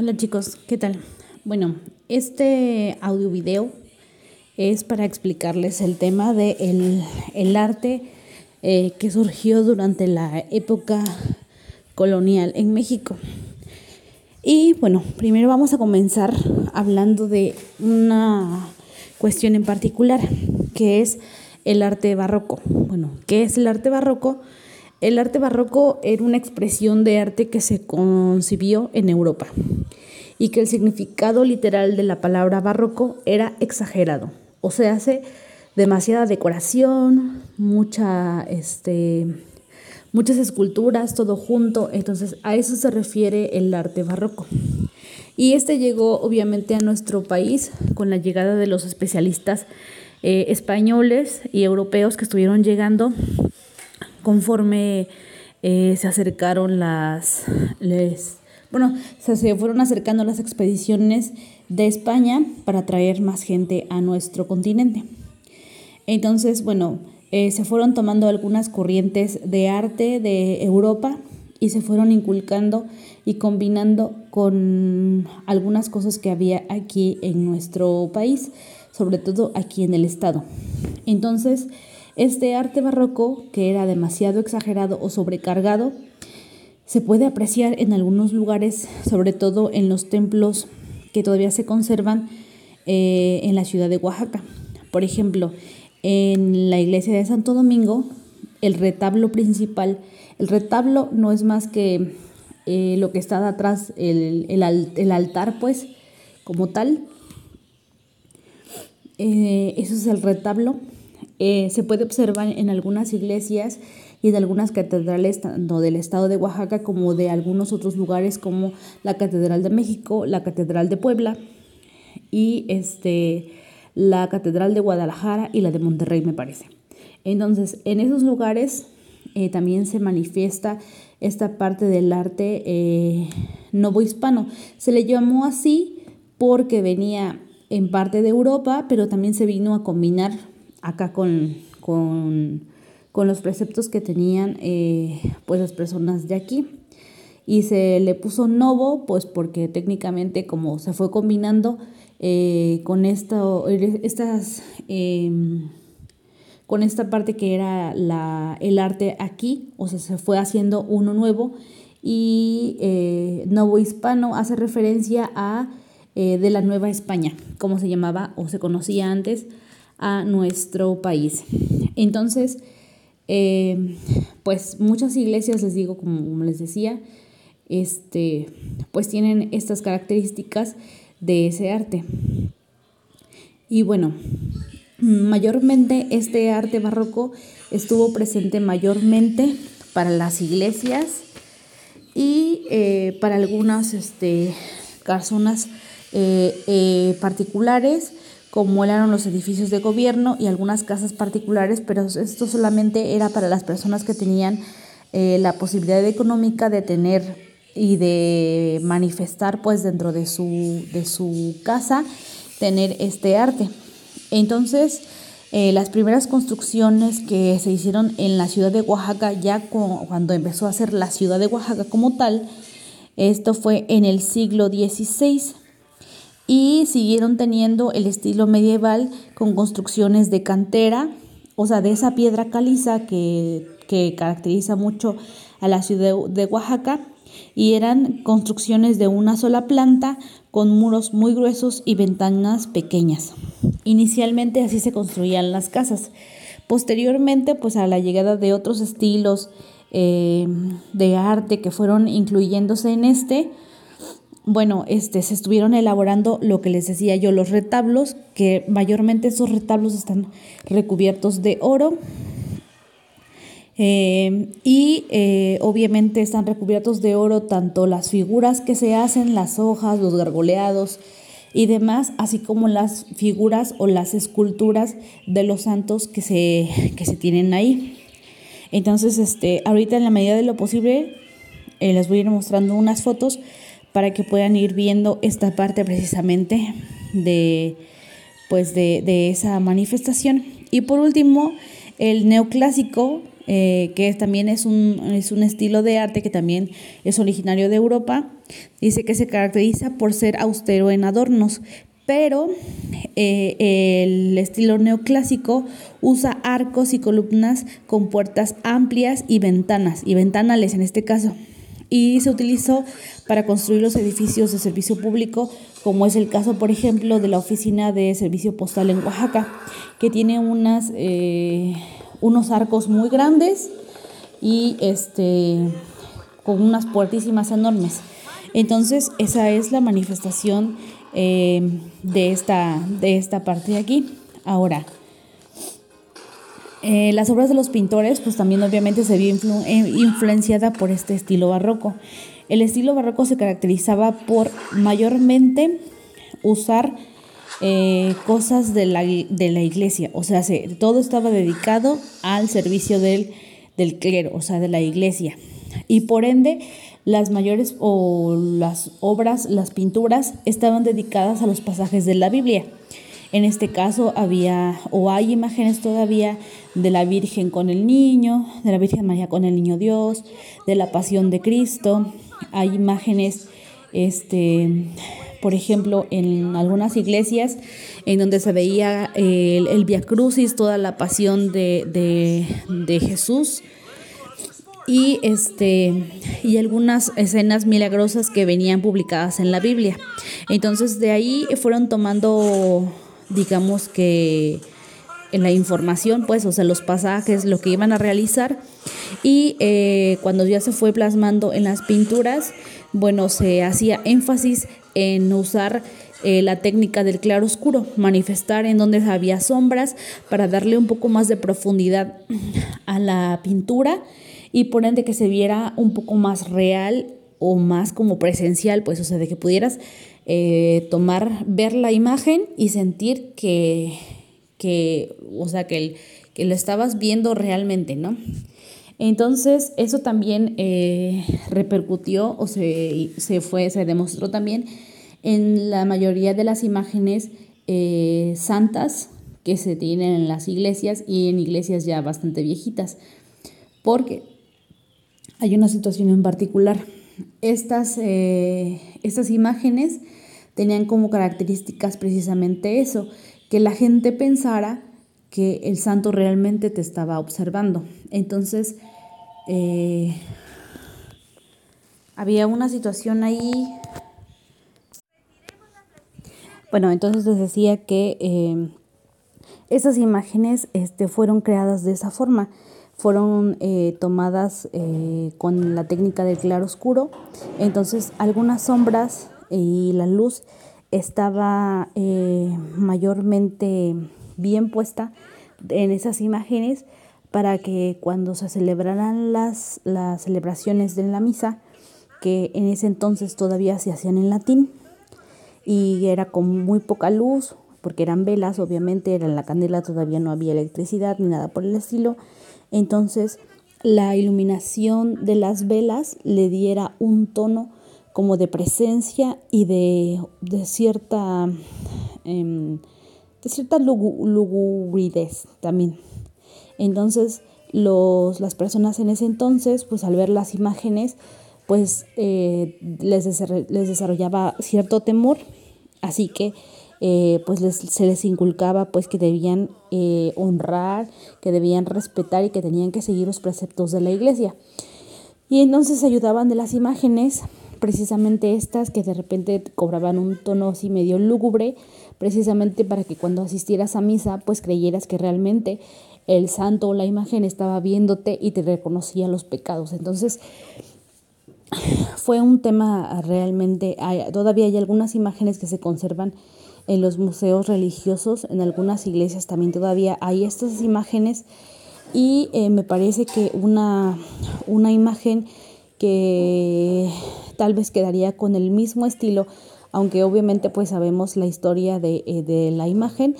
Hola chicos, ¿qué tal? Bueno, este audio video es para explicarles el tema de el, arte eh, que surgió durante la época colonial en México. Y bueno, primero vamos a comenzar hablando de una cuestión en particular, que es el arte barroco. Bueno, ¿qué es el arte barroco? El arte barroco era una expresión de arte que se concibió en Europa y que el significado literal de la palabra barroco era exagerado. O sea, hace demasiada decoración, mucha, este, muchas esculturas, todo junto. Entonces, a eso se refiere el arte barroco. Y este llegó obviamente a nuestro país con la llegada de los especialistas eh, españoles y europeos que estuvieron llegando conforme eh, se acercaron las, les, bueno, se fueron acercando las expediciones de España para traer más gente a nuestro continente. Entonces, bueno, eh, se fueron tomando algunas corrientes de arte de Europa y se fueron inculcando y combinando con algunas cosas que había aquí en nuestro país, sobre todo aquí en el estado. Entonces, este arte barroco, que era demasiado exagerado o sobrecargado, se puede apreciar en algunos lugares, sobre todo en los templos que todavía se conservan eh, en la ciudad de Oaxaca. Por ejemplo, en la iglesia de Santo Domingo, el retablo principal, el retablo no es más que eh, lo que está atrás, el, el, altar, pues, como tal. Eh, eso es el retablo eh, se puede observar en algunas iglesias y de algunas catedrales, tanto del estado de Oaxaca como de algunos otros lugares como la Catedral de México, la Catedral de Puebla y este, la Catedral de Guadalajara y la de Monterrey, me parece. Entonces, en esos lugares eh, también se manifiesta esta parte del arte eh, novohispano. Se le llamó así porque venía en parte de Europa, pero también se vino a combinar acá con, con, los preceptos que tenían eh, pues las personas de aquí. Y se le puso novo, pues porque técnicamente como se fue combinando eh, con esto, estas, em, con esta parte que era la, el arte aquí, o sea, se fue haciendo uno nuevo y eh, Novo Hispano hace referencia a de la Nueva España, como se llamaba o se conocía antes, a nuestro país. Entonces, eh, pues muchas iglesias, les digo, como, les decía, este, pues tienen estas características de ese arte. Y bueno, mayormente este arte barroco estuvo presente mayormente para las iglesias y eh, para algunas este, personas eh, particulares como eran los edificios de gobierno y algunas casas particulares, pero esto solamente era para las personas que tenían eh, la posibilidad económica de tener y de manifestar pues dentro de su, de su casa tener este arte. Entonces, eh, las primeras construcciones que se hicieron en la ciudad de Oaxaca, ya cuando empezó a ser la ciudad de Oaxaca como tal, esto fue en el siglo XVI y siguieron teniendo el estilo medieval con construcciones de cantera, o sea, de esa piedra caliza que, caracteriza mucho a la ciudad de Oaxaca, y eran construcciones de una sola planta con muros muy gruesos y ventanas pequeñas. Inicialmente así se construían las casas. Posteriormente, pues a la llegada de otros estilos eh, de arte que fueron incluyéndose en este, bueno, este, se estuvieron elaborando lo que les decía yo, los retablos, que mayormente esos retablos están recubiertos de oro. Eh, y eh, obviamente están recubiertos de oro tanto las figuras que se hacen, las hojas, los gargoleados y demás, así como las figuras o las esculturas de los santos que se, que se tienen ahí. Entonces, este, ahorita en la medida de lo posible, eh, les voy a ir mostrando unas fotos para que puedan ir viendo esta parte precisamente de, pues de, esa manifestación. Y por último, el neoclásico eh, que también es un, es un estilo de arte que también es originario de Europa. Dice que se caracteriza por ser austero en adornos, pero eh, el estilo neoclásico usa arcos y columnas con puertas amplias y ventanas, y ventanales en este caso. Y se utilizó para construir los edificios de servicio público, como es el caso, por ejemplo, de la Oficina de Servicio Postal en Oaxaca, que tiene unas, eh, unos arcos muy grandes y este, con unas puertísimas enormes. Entonces, esa es la manifestación eh, de, esta, de esta parte de aquí. Ahora, eh, las obras de los pintores, pues también obviamente se vio eh, influenciada por este estilo barroco. El estilo barroco se caracterizaba por mayormente usar cosas de la, de la, iglesia, o sea, se, todo estaba dedicado al servicio del, del clero, o sea, de la iglesia. Y por ende, las mayores o las obras, las pinturas, estaban dedicadas a los pasajes de la Biblia. En este caso había o hay imágenes todavía de la Virgen con el niño, de la Virgen María con el niño Dios, de la Pasión de Cristo. Hay imágenes, este, por ejemplo, en algunas iglesias en donde se veía el, el Via Crucis, toda la pasión de, de, de Jesús y este y algunas escenas milagrosas que venían publicadas en la Biblia. Entonces de ahí fueron tomando digamos que en la información, pues, o sea, los pasajes, lo que iban a realizar. Y eh, cuando ya se fue plasmando en las pinturas, bueno, se hacía énfasis en usar eh, la técnica del claro oscuro, manifestar en donde había sombras para darle un poco más de profundidad a la pintura y por ende que se viera un poco más real o más como presencial, pues, o sea, de que pudieras eh, tomar, ver la imagen y sentir que, que o sea, que, que lo estabas viendo realmente, ¿no? Entonces, eso también eh, repercutió o se, se, fue, se demostró también en la mayoría de las imágenes eh, santas que se tienen en las iglesias y en iglesias ya bastante viejitas. Porque hay una situación en particular. Estas, estas imágenes tenían como características precisamente eso, que la gente pensara que el santo realmente te estaba observando. Entonces, eh, había una situación ahí. Bueno, entonces les decía que eh, esas imágenes este, fueron creadas de esa forma fueron eh, tomadas con la técnica del claro oscuro. Entonces algunas sombras y la luz estaba eh, mayormente bien puesta en esas imágenes para que cuando se celebraran las, las celebraciones de la misa, que en ese entonces todavía se hacían en latín y era con muy poca luz, porque eran velas, obviamente era en la candela, todavía no había electricidad ni nada por el estilo, entonces, la iluminación de las velas le diera un tono como de presencia y de, cierta, em, de cierta lugubridez también. Entonces, los, las personas en ese entonces, pues al ver las imágenes, pues eh, les, les desarrollaba cierto temor, así que eh, pues se les inculcaba pues que debían eh, honrar, que debían respetar y que tenían que seguir los preceptos de la iglesia. Y entonces ayudaban de las imágenes, precisamente estas que de repente cobraban un tono así medio lúgubre, precisamente para que cuando asistieras a misa pues creyeras que realmente el santo o la imagen estaba viéndote y te reconocía los pecados. Entonces fue un tema realmente, todavía hay algunas imágenes que se conservan en los museos religiosos, en algunas iglesias también todavía hay estas imágenes y eh, me parece que una, una imagen que tal vez quedaría con el mismo estilo, aunque obviamente pues sabemos la historia de, eh, la imagen,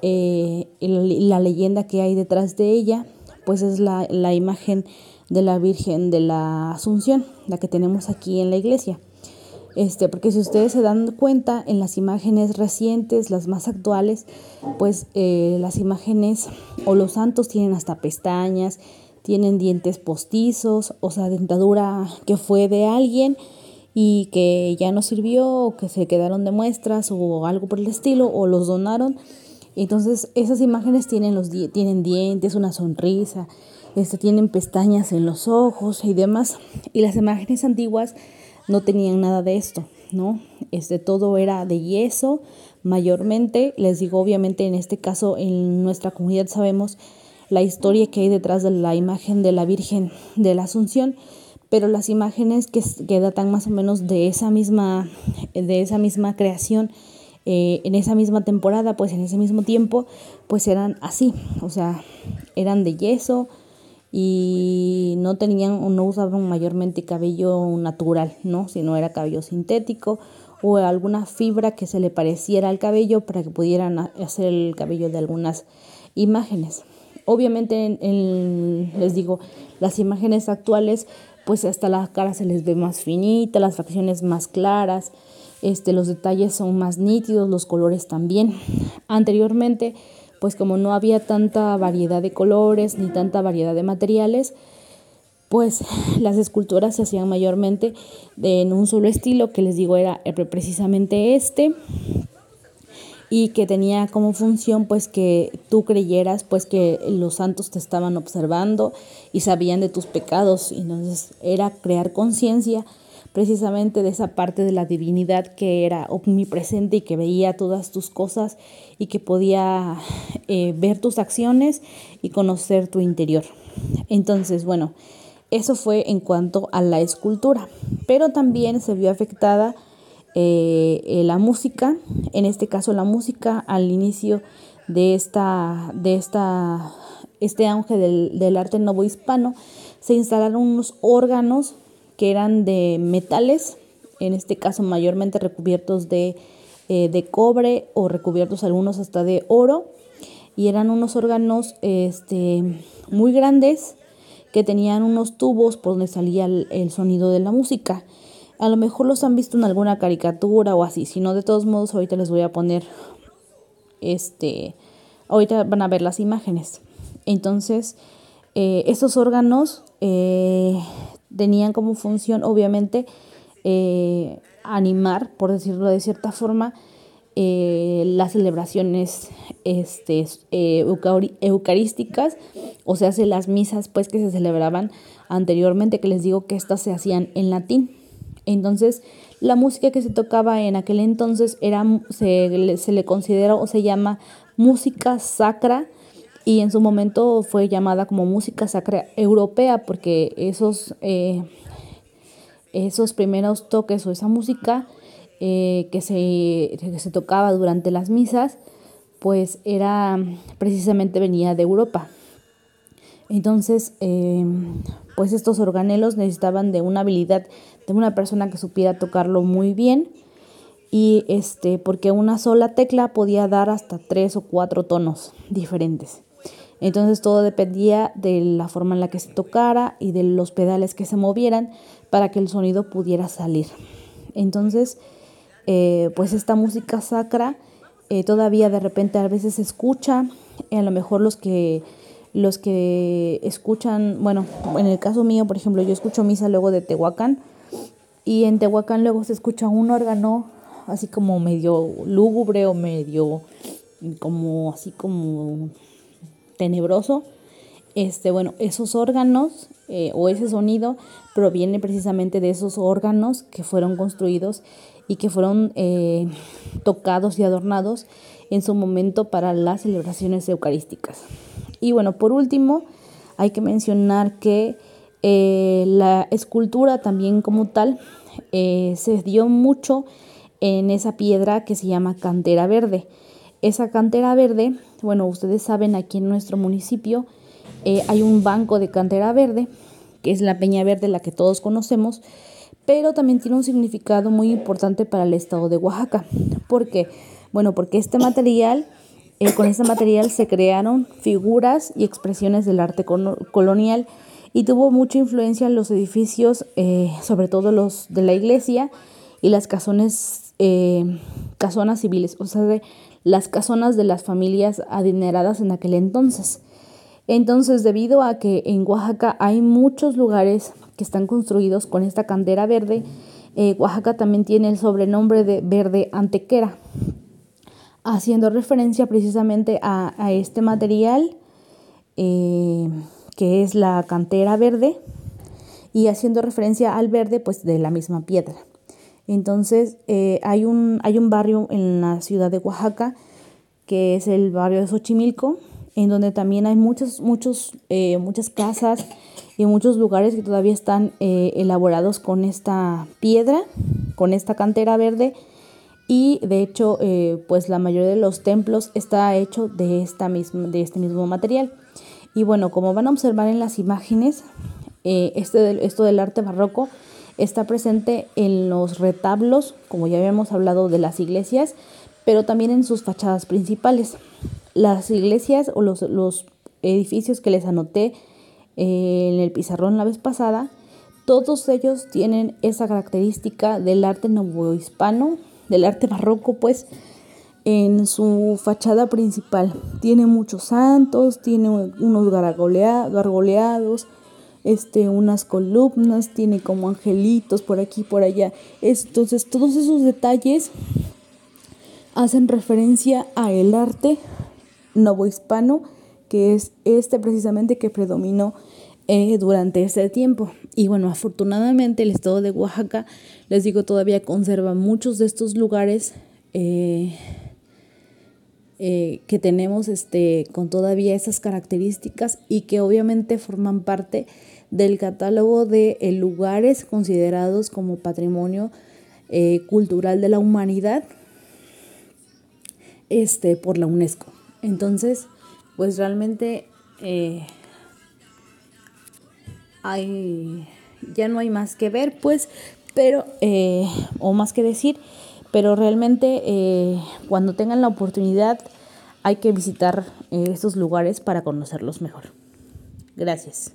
eh, la leyenda que hay detrás de ella, pues es la, la imagen de la Virgen de la Asunción, la que tenemos aquí en la iglesia. Este, porque si ustedes se dan cuenta en las imágenes recientes, las más actuales, pues eh, las imágenes o los santos tienen hasta pestañas, tienen dientes postizos, o sea, dentadura que fue de alguien y que ya no sirvió o que se quedaron de muestras o algo por el estilo o los donaron. Entonces esas imágenes tienen, los tienen dientes, una sonrisa, este, tienen pestañas en los ojos y demás. Y las imágenes antiguas no tenían nada de esto, ¿no? Este, todo era de yeso mayormente. Les digo, obviamente en este caso en nuestra comunidad sabemos la historia que hay detrás de la imagen de la Virgen de la Asunción pero las imágenes que, datan más o menos de esa misma, de esa misma creación, eh, en esa misma temporada, pues en ese mismo tiempo, pues eran así, o sea, eran de yeso y no tenían o no usaban mayormente cabello natural, ¿no? Sino era cabello sintético o alguna fibra que se le pareciera al cabello para que pudieran hacer el cabello de algunas imágenes. Obviamente, les digo, las imágenes actuales pues hasta la cara se les ve más finita, las facciones más claras, este, los detalles son más nítidos, los colores también. Anteriormente, pues como no había tanta variedad de colores ni tanta variedad de materiales, pues las esculturas se hacían mayormente en un solo estilo, que les digo era precisamente este, y que tenía como función pues que tú creyeras pues que los santos te estaban observando y sabían de tus pecados entonces era crear conciencia precisamente de esa parte de la divinidad que era omnipresente y que veía todas tus cosas y que podía eh, ver tus acciones y conocer tu interior. Entonces, bueno, eso fue en cuanto a la escultura, pero también se vio afectada eh, eh, la música, en este caso la música al inicio de esta, de esta, este auge del, del arte hispano se instalaron unos órganos que eran de metales, en este caso mayormente recubiertos de, eh, de cobre o recubiertos algunos hasta de oro, y eran unos órganos este, muy grandes que tenían unos tubos por donde salía el sonido de la música. A lo mejor los han visto en alguna caricatura o así, si no, de todos modos ahorita les voy a poner, este, ahorita van a ver las imágenes. Entonces, eh, estos órganos eh, tenían como función, obviamente, eh, animar, por decirlo de cierta forma, las celebraciones este, eucarísticas, o sea, las misas pues que se celebraban anteriormente, que les digo que estas se hacían en latín. Entonces, la música que se tocaba en aquel entonces era, se, le considera o se llama música sacra y en su momento fue llamada como música sacra europea porque esos, eh, esos primeros toques o esa música eh, que, se, que se tocaba durante las misas, pues era precisamente venía de Europa. Entonces, eh, pues estos organelos necesitaban de una habilidad de una persona que supiera tocarlo muy bien y este porque una sola tecla podía dar hasta tres o cuatro tonos diferentes. Entonces todo dependía de la forma en la que se tocara y de los pedales que se movieran para que el sonido pudiera salir. Entonces, eh, pues esta música sacra eh, todavía de repente a veces se escucha, a lo mejor los que los que escuchan, bueno, en el caso mío, por ejemplo, yo escucho misa luego de Tehuacán y en Tehuacán luego se escucha un órgano así como medio lúgubre o medio como así como tenebroso. Este, bueno, esos órganos eh, o ese sonido proviene precisamente de esos órganos que fueron construidos y que fueron eh, tocados y adornados en su momento para las celebraciones eucarísticas. Y bueno, por último, hay que mencionar que eh, la escultura también como tal eh, se dio mucho en esa piedra que se llama cantera verde. Esa cantera verde, bueno, ustedes saben, aquí en nuestro municipio eh, hay un banco de cantera verde, que es la Peña Verde, la que todos conocemos, pero también tiene un significado muy importante para el estado de Oaxaca. ¿Por qué? Bueno, porque este material eh, con este material se crearon figuras y expresiones del arte colonial y tuvo mucha influencia en los edificios, eh, sobre todo los de la iglesia y las casones, eh, casonas civiles, o sea, de las casonas de las familias adineradas en aquel entonces. Entonces, debido a que en Oaxaca hay muchos lugares que están construidos con esta cantera verde, eh, Oaxaca también tiene el sobrenombre de verde antequera, haciendo referencia precisamente a, este material que es la cantera verde y haciendo referencia al verde pues de la misma piedra. Entonces eh, hay, un, hay un barrio en la ciudad de Oaxaca que es el barrio de Xochimilco, en donde también hay muchos, muchos, eh, muchas casas y muchos lugares que todavía están eh, elaborados con esta piedra, con esta cantera verde. Y de hecho, pues la mayoría de los templos está hecho de, esta misma, de este mismo material. Y bueno, como van a observar en las imágenes, este, esto del arte barroco está presente en los retablos, como ya habíamos hablado de las iglesias, pero también en sus fachadas principales. Las iglesias o los, edificios que les anoté eh, en el pizarrón la vez pasada, todos ellos tienen esa característica del arte novohispano, del arte barroco, pues, en su fachada principal. Tiene muchos santos, tiene unos gargoleados, este, unas columnas, tiene como angelitos por aquí por allá. Entonces, todos esos detalles hacen referencia a el arte novohispano, que es este precisamente que predominó eh, durante ese tiempo. Y bueno, afortunadamente el estado de Oaxaca, les digo, todavía conserva muchos de estos lugares eh, eh, que tenemos este, con todavía esas características y que obviamente forman parte del catálogo de lugares considerados como patrimonio cultural de la humanidad este, por la UNESCO. Entonces, pues realmente eh, hay, ya no hay más que ver, pues, pero, eh, o más que decir, pero realmente eh, cuando tengan la oportunidad hay que visitar estos lugares para conocerlos mejor. Gracias.